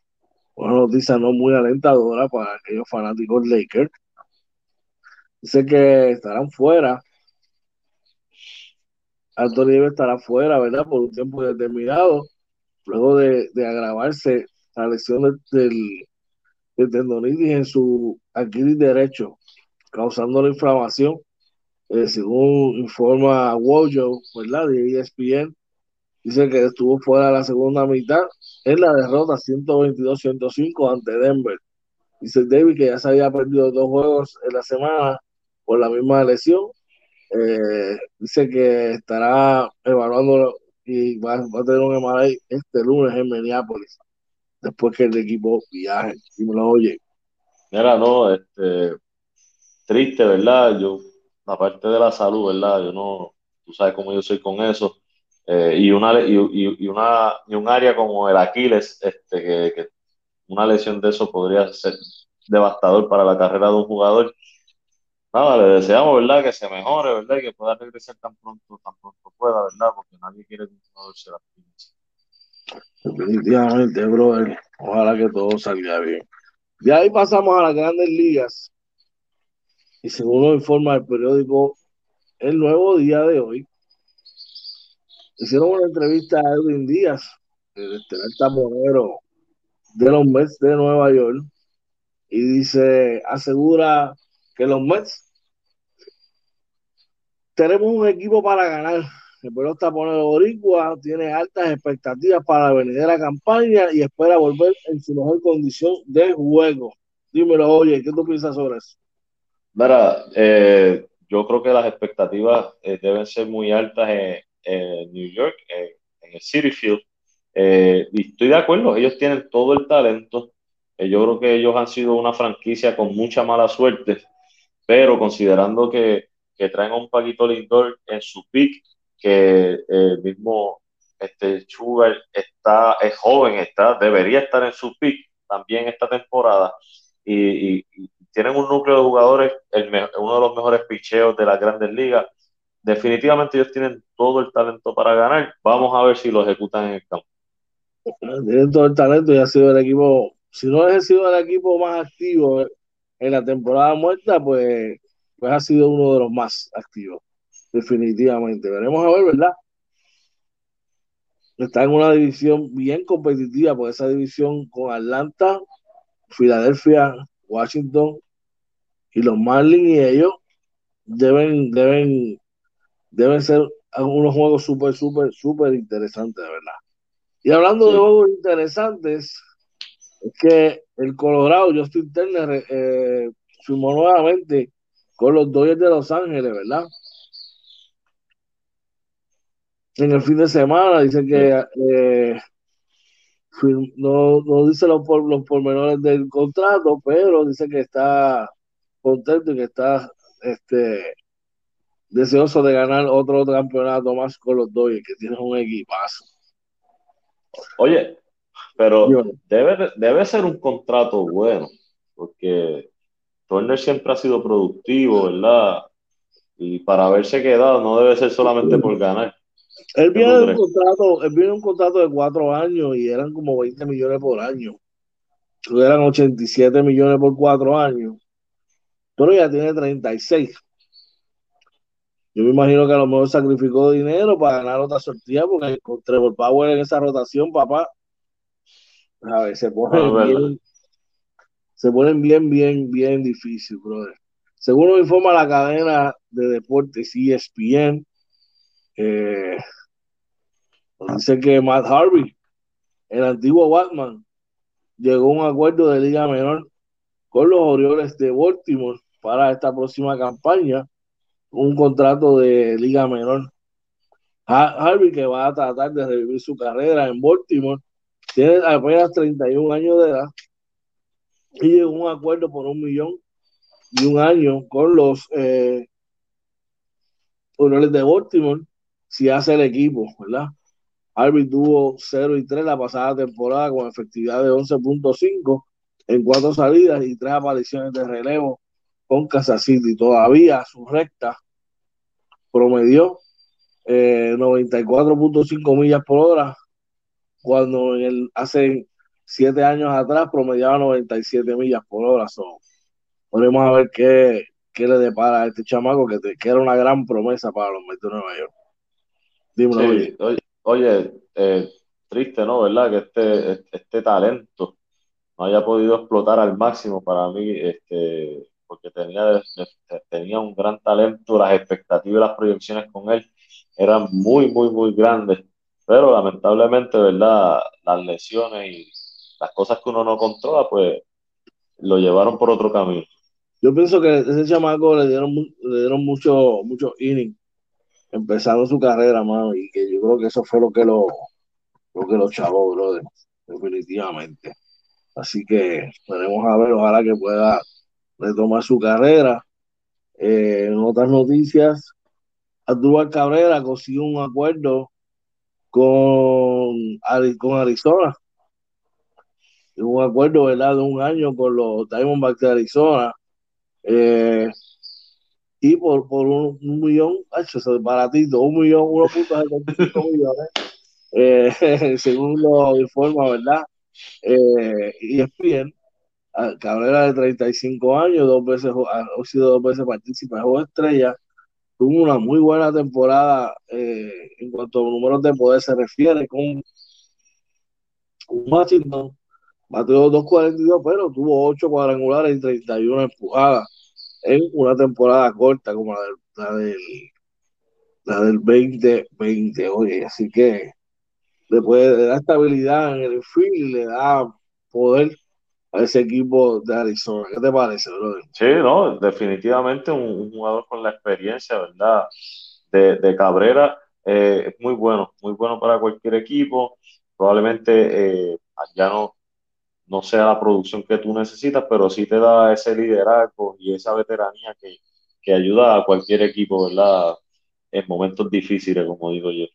A: una noticia no muy alentadora para aquellos fanáticos Lakers. Dice que estarán fuera Anthony Davis estará fuera, ¿verdad? Por un tiempo determinado, luego de, agravarse la lesión del, tendonitis en su aquilis derecho, causando la inflamación. Eh, según informa Wojo, ¿verdad? De ESPN, dice que estuvo fuera la segunda mitad en la derrota 122-105 ante Denver. Dice David que ya se había perdido dos juegos en la semana por la misma lesión eh, dice que estará evaluando y va, a tener un MRI este lunes en Minneapolis, después que el equipo viaje. Y me lo oye.
B: Mira, no, este, triste, ¿verdad? Yo, aparte de la salud, ¿verdad? Yo no, tú sabes cómo yo soy con eso. Eh, y, una, y, y, una, y un área como el Aquiles, este, que, una lesión de eso podría ser devastador para la carrera de un jugador nada, le deseamos, ¿verdad? Que se mejore, ¿verdad? Y que pueda regresar tan pronto, tan pronto pueda, ¿verdad? Porque nadie quiere que un jugador se
A: Definitivamente, brother. Ojalá que todo salga bien. De ahí pasamos a las grandes ligas. Y según nos informa el periódico El Nuevo Día de hoy, hicieron una entrevista a Edwin Díaz, el estelar tamonero de los Mets de Nueva York, y dice, asegura que los Mets tenemos un equipo para ganar. El pelota pone Boricua tiene altas expectativas para la campaña y espera volver en su mejor condición de juego. Dímelo, oye, ¿qué tú piensas sobre eso?
B: Mira, eh, yo creo que las expectativas eh, deben ser muy altas en, New York, en el City Field. Eh, estoy de acuerdo, ellos tienen todo el talento. yo creo que ellos han sido una franquicia con mucha mala suerte pero considerando que, que traen un Paquito Lindor en su pick, que el mismo este Sugar está, es joven, está, debería estar en su pick también esta temporada, y, tienen un núcleo de jugadores, el, uno de los mejores picheos de las grandes ligas. Definitivamente ellos tienen todo el talento para ganar. Vamos a ver si lo ejecutan en el campo.
A: Tienen todo el talento y ha sido el equipo, si no ha sido el equipo más activo en la temporada muerta, pues, pues ha sido uno de los más activos, definitivamente. Veremos a ver, ¿verdad? Está en una división bien competitiva, por esa división con Atlanta, Filadelfia, Washington y los Marlins y ellos deben, deben, deben ser unos juegos súper, súper, súper interesantes, de verdad. Y hablando de juegos interesantes, es que el Colorado, Justin Turner, eh, firmó nuevamente con los Dodgers de Los Ángeles, ¿verdad? En el fin de semana, dice que eh, no, no, dice los, los pormenores del contrato, pero dice que está contento y que está este, deseoso de ganar otro, campeonato más con los Dodgers, que tienen un equipazo.
B: Oye, pero debe, debe ser un contrato bueno, porque Turner siempre ha sido productivo, ¿verdad? Y para haberse quedado no debe ser solamente por ganar.
A: Él viene, un contrato, él viene un contrato de cuatro años y eran como 20 millones por año. Eran 87 millones por cuatro años. Pero ya tiene 36. Yo me imagino que a lo mejor sacrificó dinero para ganar otra sortilla porque con Trevor Power en esa rotación, papá, a ver, se ponen bien, se ponen bien, bien, bien difícil, brother. Según nos informa la cadena de deportes ESPN, eh, dice que Matt Harvey, el antiguo Batman, llegó a un acuerdo de liga menor con los Orioles de Baltimore para esta próxima campaña, un contrato de liga menor. Harvey que va a tratar de revivir su carrera en Baltimore, tiene apenas 31 años de edad y llegó a un acuerdo por un millón y un año con los eh, Orioles de Baltimore si hace el equipo, ¿verdad? Harvey tuvo 0 y 3 la pasada temporada con efectividad de 11.5 en cuatro salidas y tres apariciones de relevo con Kansas City. Todavía su recta promedió 94.5 eh, millas por hora cuando en el, hace siete años atrás promediaba 97 millas por hora. So, podemos a ver qué, qué le depara a este chamaco que, que, era una gran promesa para los Mets de Nueva York.
B: Dímelo, oye, oye eh, triste, ¿no? ¿Verdad? Que este, este talento no haya podido explotar al máximo para mí, este, porque tenía, tenía un gran talento, las expectativas y las proyecciones con él eran muy, muy, muy grandes, pero lamentablemente, ¿verdad? Las lesiones y las cosas que uno no controla, pues lo llevaron por otro camino.
A: Yo pienso que ese chamaco le dieron, le dieron mucho, mucho inning empezando su carrera, mano, y que yo creo que eso fue lo que lo, lo que lo chavó, brother, definitivamente. Así que veremos a ver, ojalá que pueda retomar su carrera. Eh, en otras noticias, Abdul Cabrera consiguió un acuerdo con, con Arizona. Un acuerdo, ¿verdad? De un año con los Diamondbacks de Arizona. Eh, y por, por un, millón, hecho, eso es baratito, un millón, 1.75 (laughs) millones, eh, (laughs) según lo informa, ¿verdad? Eh, y es bien, Cabrera de 35 años, dos veces ha sido dos veces partícipe de Juego Estrella, tuvo una muy buena temporada eh, en cuanto a números de poder se refiere con Washington, batió 2.42, pero tuvo 8 cuadrangulares y 31 empujadas en una temporada corta como la del, la del, 2020, oye, así que después le da estabilidad en el field le da poder a ese equipo de Arizona. ¿Qué te parece, brother?
B: Sí, no, definitivamente un, jugador con la experiencia, ¿verdad? De, Cabrera eh, es muy bueno, muy bueno para cualquier equipo. Probablemente eh, ya no, no sea la producción que tú necesitas, pero sí te da ese liderazgo y esa veteranía que, ayuda a cualquier equipo, ¿verdad? En momentos difíciles, como digo yo.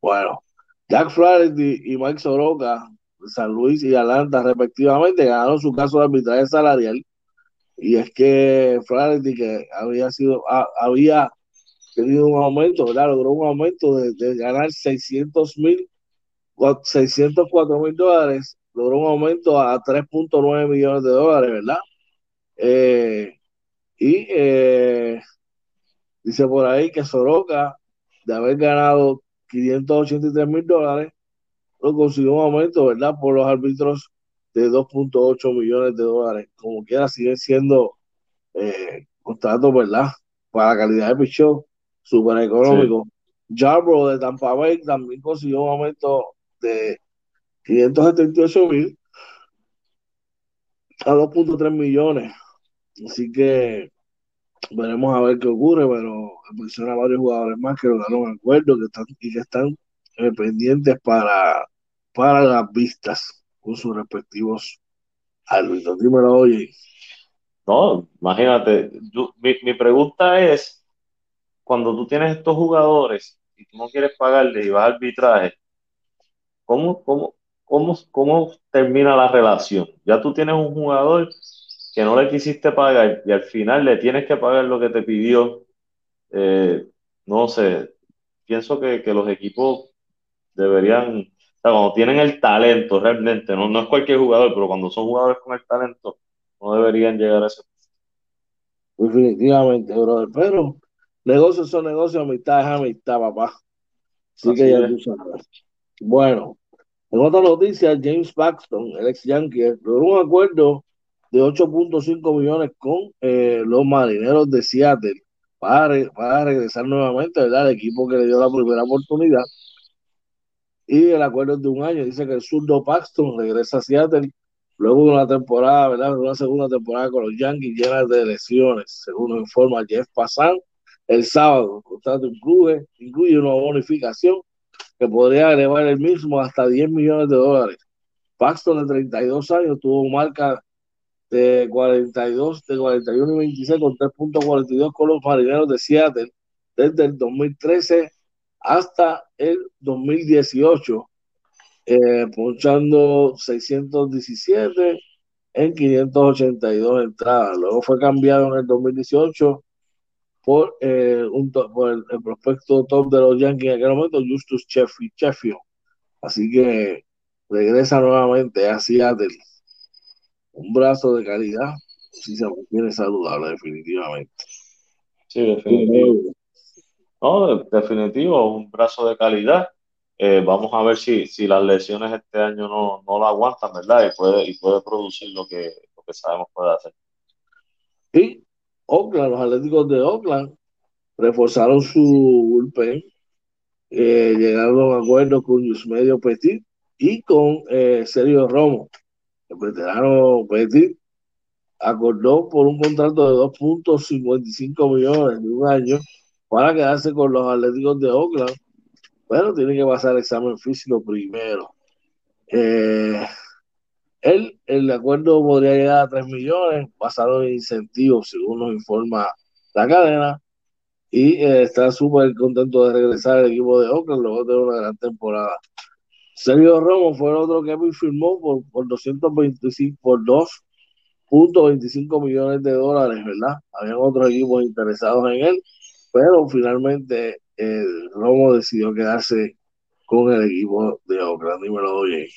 A: Bueno, Jack Flaherty y Mike Soroka, San Luis y Atlanta, respectivamente, ganaron su caso de arbitraje salarial. Y es que Flaherty, que había sido, había tenido un aumento, ¿verdad? Logró un aumento de, de ganar 600 mil, 604 mil dólares logró un aumento a 3.9 millones de dólares, ¿verdad? Eh, y eh, dice por ahí que Soroka, de haber ganado 583 mil dólares, lo consiguió un aumento, ¿verdad? Por los árbitros de 2.8 millones de dólares. Como quiera, siguen siendo eh, contratos, ¿verdad? Para la calidad de pichón, súper económico. Sí. de Tampa Bay también consiguió un aumento de 578 mil a 2.3 millones. Así que veremos a ver qué ocurre, pero menciona varios jugadores más que lograron acuerdo que están, y que están eh, pendientes para, para las vistas con sus respectivos árbitros. Dímelo, oye.
B: No, imagínate, mi, mi pregunta es, cuando tú tienes estos jugadores y tú no quieres pagarles y vas al arbitraje, ¿cómo, cómo, ¿cómo, ¿cómo termina la relación? Ya tú tienes un jugador que no le quisiste pagar y al final le tienes que pagar lo que te pidió, eh, no sé, pienso que, los equipos deberían, o sea, cuando tienen el talento realmente, no, no es cualquier jugador, pero cuando son jugadores con el talento, no deberían llegar a ese
A: Definitivamente, brother. Pero negocios son negocios, amistad es amistad, papá. Así, que ya tú sabes. Bueno, en otra noticia, James Paxton, el ex Yankee, logró un acuerdo de 8.5 millones con eh, los marineros de Seattle para, para regresar nuevamente, ¿verdad? El equipo que le dio la primera oportunidad. Y el acuerdo es de un año. Dice que el surdo Paxton regresa a Seattle luego de una temporada, ¿verdad? Una segunda temporada con los Yankees llena de lesiones, según informa Jeff Passan. El sábado, el contrato incluye, incluye una bonificación que podría elevar el mismo hasta 10 millones de dólares. Paxton, de 32 años, tuvo marca de 42, de 41 y 26 con 3.42 con los marineros de Seattle desde el 2013 hasta el 2018, eh, ponchando 617 en 582 entradas. Luego fue cambiado en el 2018 por, eh, un por el, prospecto top de los Yankees en aquel momento, Justus Sheffield. Así que regresa nuevamente a Seattle un brazo de calidad si se mantiene saludable, definitivamente.
B: Sí, definitivo. No, definitivo, un brazo de calidad. Eh, vamos a ver si, si las lesiones este año no, no la aguantan, ¿verdad? Y puede, y puede producir lo que, lo que sabemos puede hacer.
A: Y Oakland, los Atléticos de Oakland, reforzaron su bullpen, eh, llegaron a un acuerdo con Medio Petit y con eh, Sergio Romo el veterano Petit acordó por un contrato de 2.55 millones de un año para quedarse con los Atléticos de Oakland, pero tiene que pasar el examen físico primero. Eh, él, el acuerdo podría llegar a 3 millones basado en incentivos, según nos informa la cadena, y eh, está súper contento de regresar al equipo de Oakland luego de una gran temporada. Sergio Romo fue el otro que firmó por, por 225, por 2.25 millones de dólares, ¿verdad? Habían otros equipos interesados en él, pero finalmente el Romo decidió quedarse con el equipo de Oakland. y me lo doy ahí.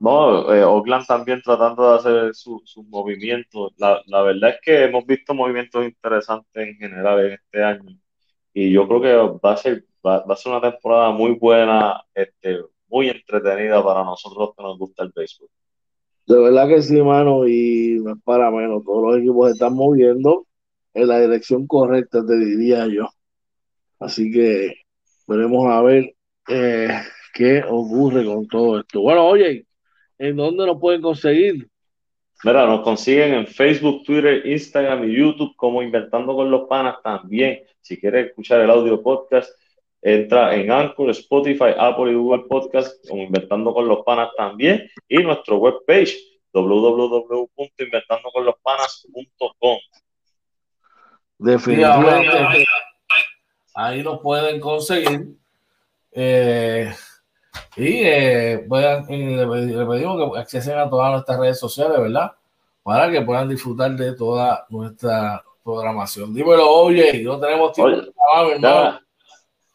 B: No, eh, Oakland también tratando de hacer sus su movimientos. La, la, verdad es que hemos visto movimientos interesantes en general en este año. Y yo creo que va a ser, va, a ser una temporada muy buena. Este, muy entretenida para nosotros que nos gusta el béisbol.
A: De verdad que sí, mano, y no es para menos. Todos los equipos están moviendo en la dirección correcta, te diría yo. Así que veremos a ver eh, qué ocurre con todo esto. Bueno, oye, ¿en dónde nos pueden conseguir?
B: Mira, nos consiguen en Facebook, Twitter, Instagram y YouTube como Inventando con los Panas también. Si quieres escuchar el audio podcast, Entra en Anchor, Spotify, Apple y Google Podcast, como Inventando con los Panas también, y nuestro webpage www.inventandoconlospanas.com.
A: Definitivamente. Ahí lo pueden conseguir. Eh, y eh, le, pedimos que accesen a todas nuestras redes sociales, ¿verdad? Para que puedan disfrutar de toda nuestra programación. Dímelo, oye, no tenemos tiempo de
B: hermano.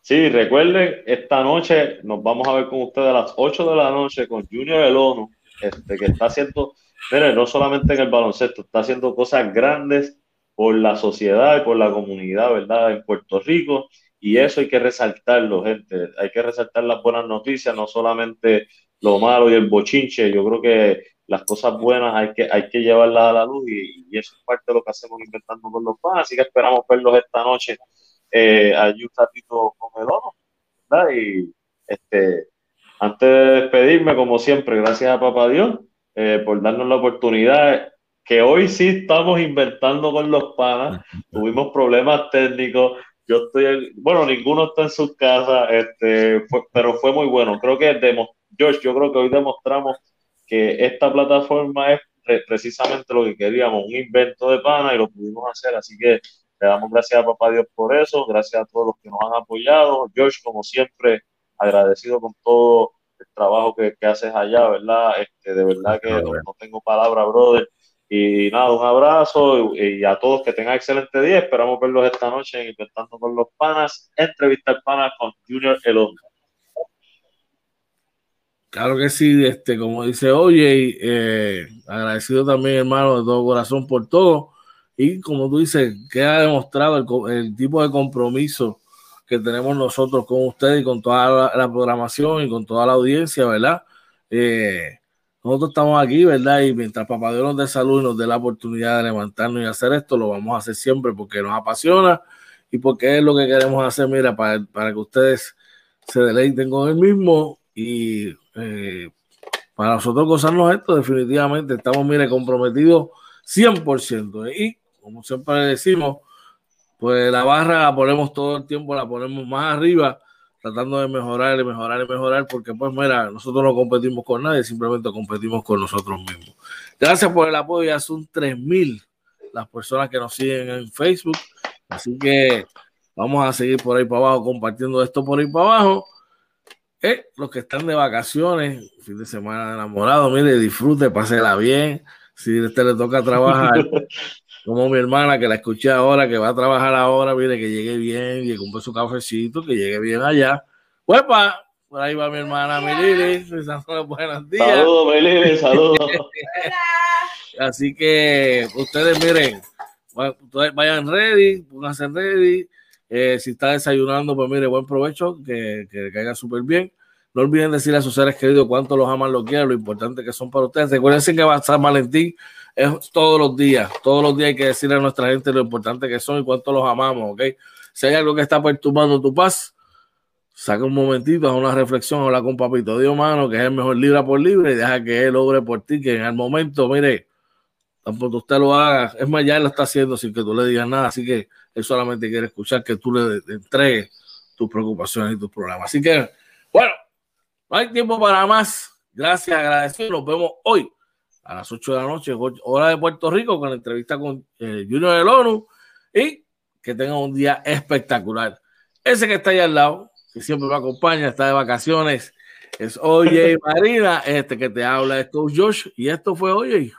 B: Sí, recuerden, esta noche nos vamos a ver con ustedes a las 8 de la noche con Junior Elono, este, que está haciendo, miren, no solamente en el baloncesto, está haciendo cosas grandes por la sociedad y por la comunidad, ¿verdad? En Puerto Rico. Y eso hay que resaltarlo, gente. Hay que resaltar las buenas noticias, no solamente lo malo y el bochinche. Yo creo que las cosas buenas hay que, hay que llevarlas a la luz y, y eso es parte de lo que hacemos inventando con los fans. Así que esperamos verlos esta noche eh, un ratito con el oro, ¿verdad? Y este, antes de despedirme, como siempre, gracias a Papá Dios eh, por darnos la oportunidad que hoy sí estamos inventando con los panas. (laughs) Tuvimos problemas técnicos. Yo estoy, bueno, ninguno está en su casa, este, pero fue muy bueno. Creo que, George, yo creo que hoy demostramos que esta plataforma es precisamente lo que queríamos, un invento de pana y lo pudimos hacer. Así que le damos gracias a Papá Dios por eso, gracias a todos los que nos han apoyado. George, como siempre, agradecido con todo el trabajo que, haces allá, ¿verdad? Este, de verdad que no, tengo palabra, brother. Y nada, un abrazo y, a todos que tengan excelente día. Esperamos verlos esta noche en Inventando con los Panas, entrevista al pana con Junior Elonga.
A: Claro que sí, este, como dice Oye, eh, agradecido también, hermano, de todo corazón por todo. Y como tú dices, que ha demostrado el, tipo de compromiso que tenemos nosotros con ustedes y con toda la, programación y con toda la audiencia, ¿verdad? Eh, nosotros estamos aquí, ¿verdad? Y mientras Papá Dios nos dé salud y nos dé la oportunidad de levantarnos y hacer esto, lo vamos a hacer siempre porque nos apasiona y porque es lo que queremos hacer, mira, para, para que ustedes se deleiten con el mismo y eh, para nosotros gozarnos esto, definitivamente estamos, mire, comprometidos 100%. Y como siempre decimos, pues la barra la ponemos todo el tiempo, la ponemos más arriba, tratando de mejorar y mejorar y mejorar, porque pues mira, nosotros no competimos con nadie, simplemente competimos con nosotros mismos. Gracias por el apoyo, ya son 3.000 las personas que nos siguen en Facebook, así que vamos a seguir por ahí para abajo compartiendo esto por ahí para abajo. Eh, los que están de vacaciones, fin de semana enamorado, mire, disfrute, pásela bien. Si a usted le toca trabajar, (laughs) como mi hermana que la escuché ahora, que va a trabajar ahora, mire, que llegue bien, que compre su cafecito, que llegue bien allá. Huepa, por ahí va mi hermana Melili, buenos días.
B: Saludos, Melili, saludos.
A: Así que ustedes miren, vayan ready, pónganse ready. Eh, si está desayunando, pues mire, buen provecho, que, que caiga súper bien. No olviden decirle a sus seres queridos cuánto los aman, los quieren, lo importante que son para ustedes. Recuerden que va a San Valentín es todos los días. Todos los días hay que decirle a nuestra gente lo importante que son y cuánto los amamos, ¿ok? Si hay algo que está perturbando tu paz, saca un momentito, haz una reflexión, habla con papito Dios, mano, que es el mejor libra por libre y deja que él obre por ti, que en el momento, mire, tampoco usted lo haga, es más, ya él lo está haciendo sin que tú le digas nada, así que él solamente quiere escuchar que tú le, entregues tus preocupaciones y tus problemas. Así que, bueno, no hay tiempo para más. Gracias, agradecido. Nos vemos hoy a las 8 de la noche, hora de Puerto Rico, con la entrevista con eh, Junior del ONU. Y que tengan un día espectacular. Ese que está ahí al lado, que siempre me acompaña, está de vacaciones, es Oye (laughs) Marina. Este que te habla es Coach Josh. Y esto fue Oye.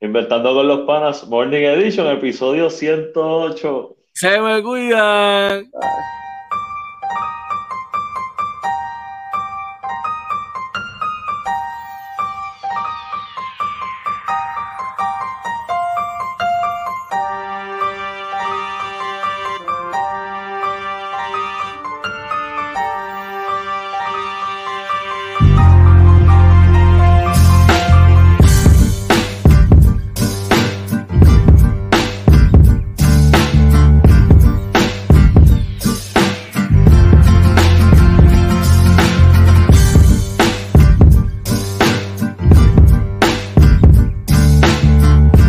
B: Inventando con los panas, Morning Edition, episodio 108.
A: Se me cuidan.